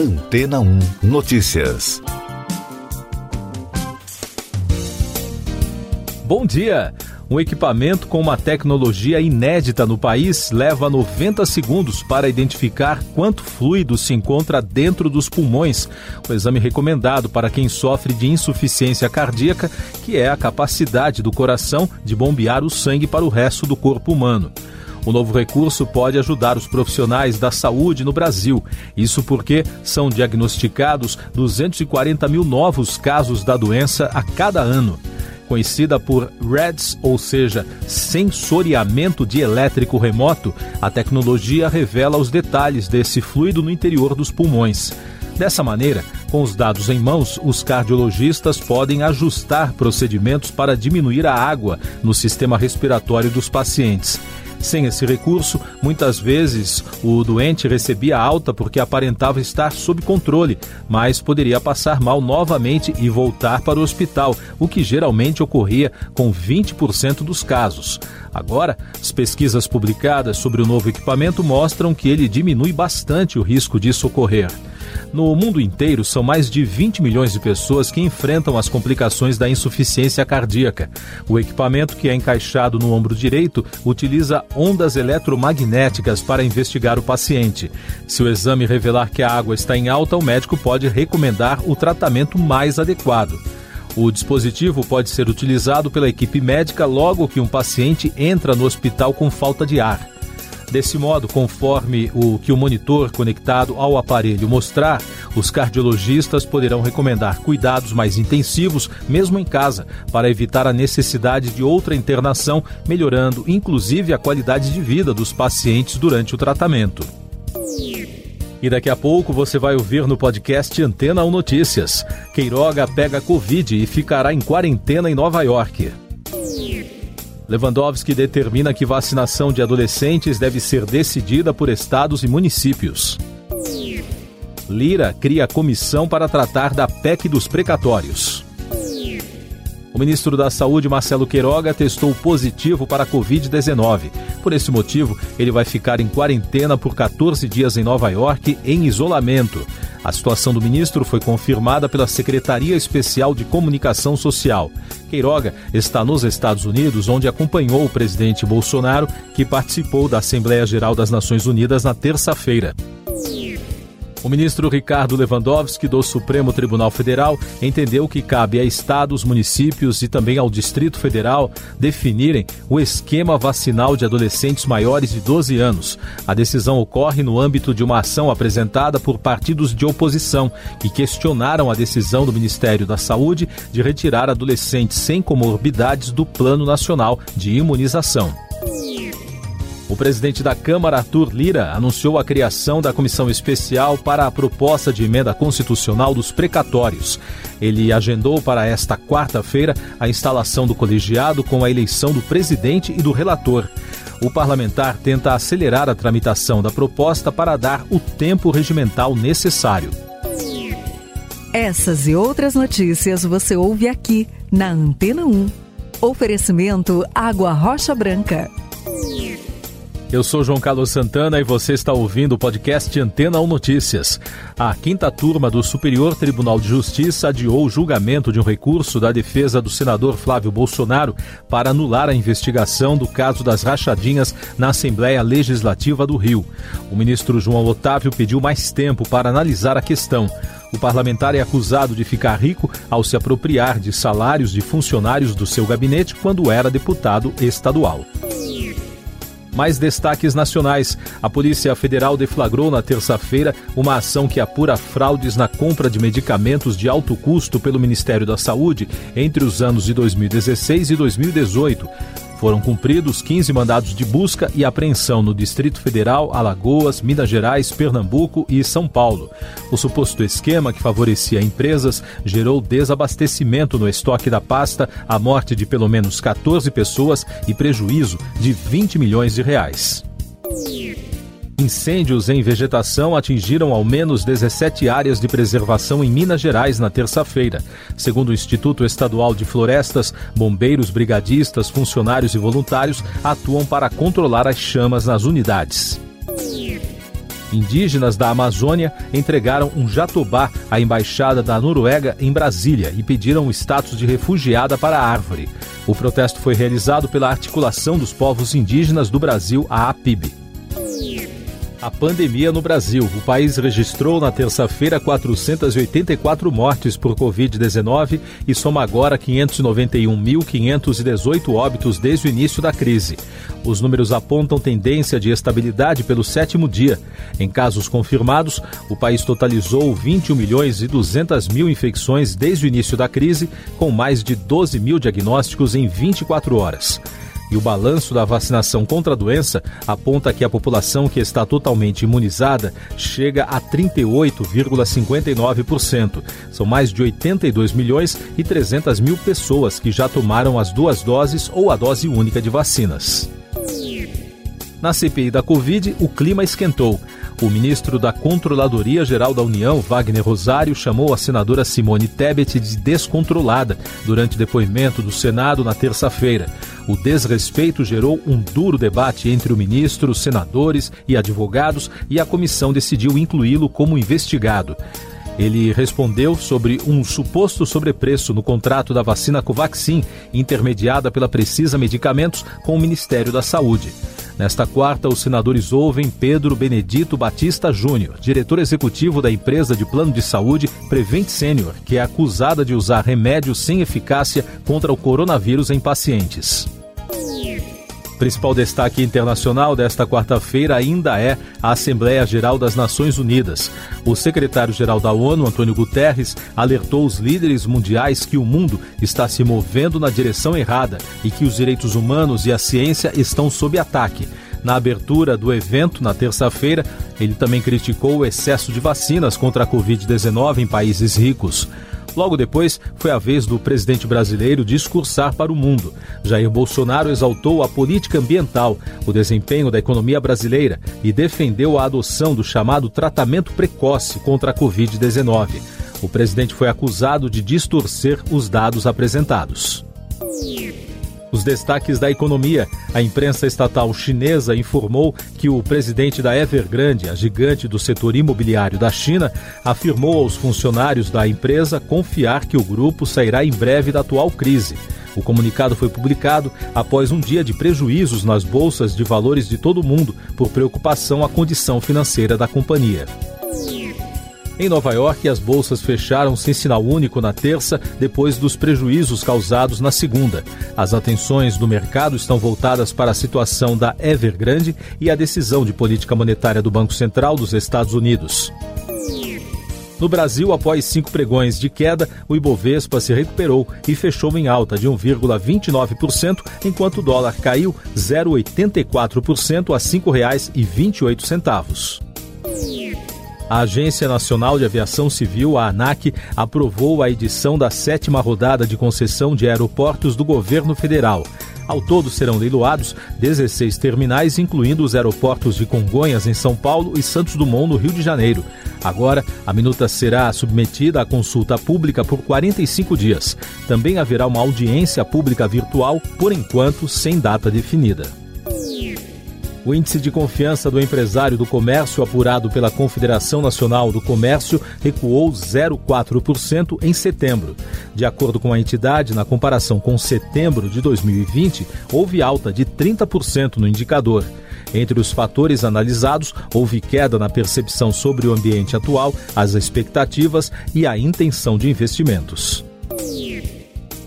Antena 1 Notícias. Bom dia! Um equipamento com uma tecnologia inédita no país leva 90 segundos para identificar quanto fluido se encontra dentro dos pulmões. O exame recomendado para quem sofre de insuficiência cardíaca, que é a capacidade do coração de bombear o sangue para o resto do corpo humano. O novo recurso pode ajudar os profissionais da saúde no Brasil. Isso porque são diagnosticados 240 mil novos casos da doença a cada ano conhecida por REDS, ou seja, sensoriamento de elétrico remoto, a tecnologia revela os detalhes desse fluido no interior dos pulmões. Dessa maneira, com os dados em mãos, os cardiologistas podem ajustar procedimentos para diminuir a água no sistema respiratório dos pacientes. Sem esse recurso, muitas vezes o doente recebia alta porque aparentava estar sob controle, mas poderia passar mal novamente e voltar para o hospital, o que geralmente ocorria com 20% dos casos. Agora, as pesquisas publicadas sobre o novo equipamento mostram que ele diminui bastante o risco disso ocorrer. No mundo inteiro, são mais de 20 milhões de pessoas que enfrentam as complicações da insuficiência cardíaca. O equipamento, que é encaixado no ombro direito, utiliza ondas eletromagnéticas para investigar o paciente. Se o exame revelar que a água está em alta, o médico pode recomendar o tratamento mais adequado. O dispositivo pode ser utilizado pela equipe médica logo que um paciente entra no hospital com falta de ar. Desse modo, conforme o que o monitor conectado ao aparelho mostrar, os cardiologistas poderão recomendar cuidados mais intensivos, mesmo em casa, para evitar a necessidade de outra internação, melhorando inclusive a qualidade de vida dos pacientes durante o tratamento. E daqui a pouco você vai ouvir no podcast Antena 1 Notícias. Queiroga pega Covid e ficará em quarentena em Nova York. Lewandowski determina que vacinação de adolescentes deve ser decidida por estados e municípios. Lira cria comissão para tratar da PEC dos precatórios. O ministro da Saúde, Marcelo Queiroga, testou positivo para a Covid-19. Por esse motivo, ele vai ficar em quarentena por 14 dias em Nova York, em isolamento. A situação do ministro foi confirmada pela Secretaria Especial de Comunicação Social. Queiroga está nos Estados Unidos, onde acompanhou o presidente Bolsonaro, que participou da Assembleia Geral das Nações Unidas na terça-feira. O ministro Ricardo Lewandowski, do Supremo Tribunal Federal, entendeu que cabe a estados, municípios e também ao Distrito Federal definirem o esquema vacinal de adolescentes maiores de 12 anos. A decisão ocorre no âmbito de uma ação apresentada por partidos de oposição que questionaram a decisão do Ministério da Saúde de retirar adolescentes sem comorbidades do Plano Nacional de Imunização. O presidente da Câmara, Arthur Lira, anunciou a criação da comissão especial para a proposta de emenda constitucional dos precatórios. Ele agendou para esta quarta-feira a instalação do colegiado com a eleição do presidente e do relator. O parlamentar tenta acelerar a tramitação da proposta para dar o tempo regimental necessário. Essas e outras notícias você ouve aqui na Antena 1. Oferecimento Água Rocha Branca. Eu sou João Carlos Santana e você está ouvindo o podcast Antena 1 Notícias. A quinta turma do Superior Tribunal de Justiça adiou o julgamento de um recurso da defesa do senador Flávio Bolsonaro para anular a investigação do caso das rachadinhas na Assembleia Legislativa do Rio. O ministro João Otávio pediu mais tempo para analisar a questão. O parlamentar é acusado de ficar rico ao se apropriar de salários de funcionários do seu gabinete quando era deputado estadual. Mais destaques nacionais. A Polícia Federal deflagrou na terça-feira uma ação que apura fraudes na compra de medicamentos de alto custo pelo Ministério da Saúde entre os anos de 2016 e 2018. Foram cumpridos 15 mandados de busca e apreensão no Distrito Federal, Alagoas, Minas Gerais, Pernambuco e São Paulo. O suposto esquema que favorecia empresas gerou desabastecimento no estoque da pasta, a morte de pelo menos 14 pessoas e prejuízo de 20 milhões de reais. Incêndios em vegetação atingiram ao menos 17 áreas de preservação em Minas Gerais na terça-feira. Segundo o Instituto Estadual de Florestas, bombeiros, brigadistas, funcionários e voluntários atuam para controlar as chamas nas unidades. Indígenas da Amazônia entregaram um jatobá à embaixada da Noruega em Brasília e pediram o status de refugiada para a árvore. O protesto foi realizado pela Articulação dos Povos Indígenas do Brasil, a APIB. A pandemia no Brasil. O país registrou na terça-feira 484 mortes por Covid-19 e soma agora 591.518 óbitos desde o início da crise. Os números apontam tendência de estabilidade pelo sétimo dia. Em casos confirmados, o país totalizou 21 milhões e 200 mil infecções desde o início da crise, com mais de 12 mil diagnósticos em 24 horas. E o balanço da vacinação contra a doença aponta que a população que está totalmente imunizada chega a 38,59%. São mais de 82 milhões e 300 mil pessoas que já tomaram as duas doses ou a dose única de vacinas. Na CPI da Covid, o clima esquentou. O ministro da Controladoria Geral da União, Wagner Rosário, chamou a senadora Simone Tebet de descontrolada durante depoimento do Senado na terça-feira. O desrespeito gerou um duro debate entre o ministro, senadores e advogados e a comissão decidiu incluí-lo como investigado. Ele respondeu sobre um suposto sobrepreço no contrato da vacina Covaxin, intermediada pela Precisa Medicamentos com o Ministério da Saúde. Nesta quarta, os senadores ouvem Pedro Benedito Batista Júnior, diretor executivo da empresa de plano de saúde Prevent Senior, que é acusada de usar remédios sem eficácia contra o coronavírus em pacientes. Principal destaque internacional desta quarta-feira ainda é a Assembleia Geral das Nações Unidas. O secretário-geral da ONU, Antônio Guterres, alertou os líderes mundiais que o mundo está se movendo na direção errada e que os direitos humanos e a ciência estão sob ataque. Na abertura do evento, na terça-feira, ele também criticou o excesso de vacinas contra a Covid-19 em países ricos. Logo depois, foi a vez do presidente brasileiro discursar para o mundo. Jair Bolsonaro exaltou a política ambiental, o desempenho da economia brasileira e defendeu a adoção do chamado tratamento precoce contra a Covid-19. O presidente foi acusado de distorcer os dados apresentados. Os destaques da economia. A imprensa estatal chinesa informou que o presidente da Evergrande, a gigante do setor imobiliário da China, afirmou aos funcionários da empresa confiar que o grupo sairá em breve da atual crise. O comunicado foi publicado após um dia de prejuízos nas bolsas de valores de todo o mundo por preocupação à condição financeira da companhia. Em Nova York, as bolsas fecharam sem sinal único na terça, depois dos prejuízos causados na segunda. As atenções do mercado estão voltadas para a situação da Evergrande e a decisão de política monetária do Banco Central dos Estados Unidos. No Brasil, após cinco pregões de queda, o Ibovespa se recuperou e fechou em alta de 1,29%, enquanto o dólar caiu 0,84% a R$ 5,28. A Agência Nacional de Aviação Civil, a ANAC, aprovou a edição da sétima rodada de concessão de aeroportos do governo federal. Ao todo serão leiloados 16 terminais, incluindo os aeroportos de Congonhas, em São Paulo, e Santos Dumont, no Rio de Janeiro. Agora, a minuta será submetida à consulta pública por 45 dias. Também haverá uma audiência pública virtual, por enquanto sem data definida. O índice de confiança do empresário do comércio, apurado pela Confederação Nacional do Comércio, recuou 0,4% em setembro. De acordo com a entidade, na comparação com setembro de 2020, houve alta de 30% no indicador. Entre os fatores analisados, houve queda na percepção sobre o ambiente atual, as expectativas e a intenção de investimentos.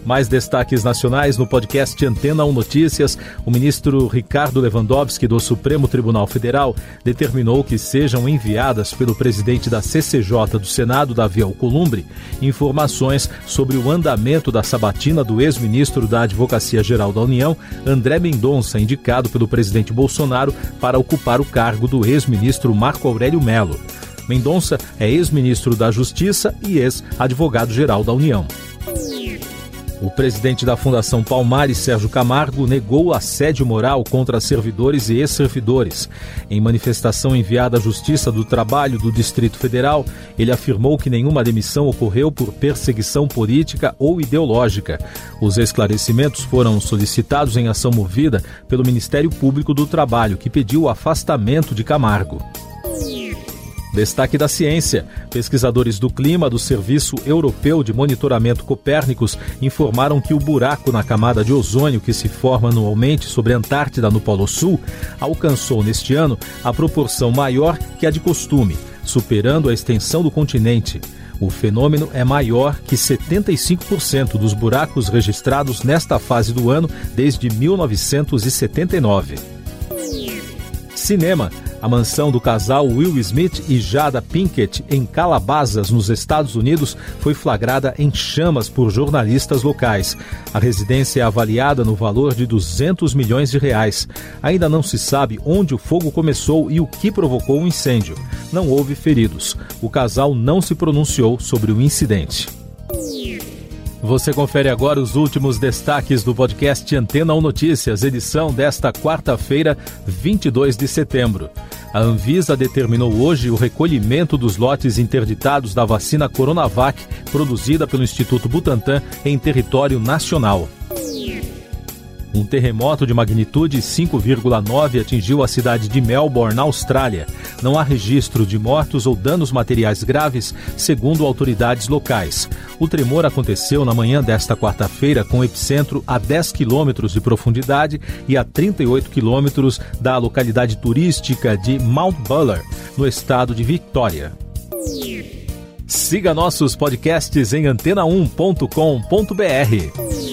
Mais destaques nacionais no podcast Antena 1 Notícias. O ministro Ricardo Lewandowski, do Supremo Tribunal Federal, determinou que sejam enviadas pelo presidente da CCJ do Senado, Davi Alcolumbre, informações sobre o andamento da sabatina do ex-ministro da Advocacia Geral da União, André Mendonça, indicado pelo presidente Bolsonaro para ocupar o cargo do ex-ministro Marco Aurélio Melo. Mendonça é ex-ministro da Justiça e ex-advogado-geral da União. O presidente da Fundação Palmares, Sérgio Camargo, negou assédio moral contra servidores e ex-servidores. Em manifestação enviada à Justiça do Trabalho do Distrito Federal, ele afirmou que nenhuma demissão ocorreu por perseguição política ou ideológica. Os esclarecimentos foram solicitados em ação movida pelo Ministério Público do Trabalho, que pediu o afastamento de Camargo. Destaque da ciência. Pesquisadores do clima do Serviço Europeu de Monitoramento Copérnicos informaram que o buraco na camada de ozônio que se forma anualmente sobre a Antártida no Polo Sul alcançou neste ano a proporção maior que a de costume, superando a extensão do continente. O fenômeno é maior que 75% dos buracos registrados nesta fase do ano desde 1979. Cinema. A mansão do casal Will Smith e Jada Pinkett, em Calabasas, nos Estados Unidos, foi flagrada em chamas por jornalistas locais. A residência é avaliada no valor de 200 milhões de reais. Ainda não se sabe onde o fogo começou e o que provocou o incêndio. Não houve feridos. O casal não se pronunciou sobre o incidente. Você confere agora os últimos destaques do podcast Antena 1 Notícias, edição desta quarta-feira, 22 de setembro. A Anvisa determinou hoje o recolhimento dos lotes interditados da vacina Coronavac, produzida pelo Instituto Butantan em território nacional. Um terremoto de magnitude 5,9 atingiu a cidade de Melbourne, na Austrália. Não há registro de mortos ou danos materiais graves, segundo autoridades locais. O tremor aconteceu na manhã desta quarta-feira, com epicentro a 10 quilômetros de profundidade e a 38 quilômetros da localidade turística de Mount Buller, no estado de Victoria. Siga nossos podcasts em antena1.com.br.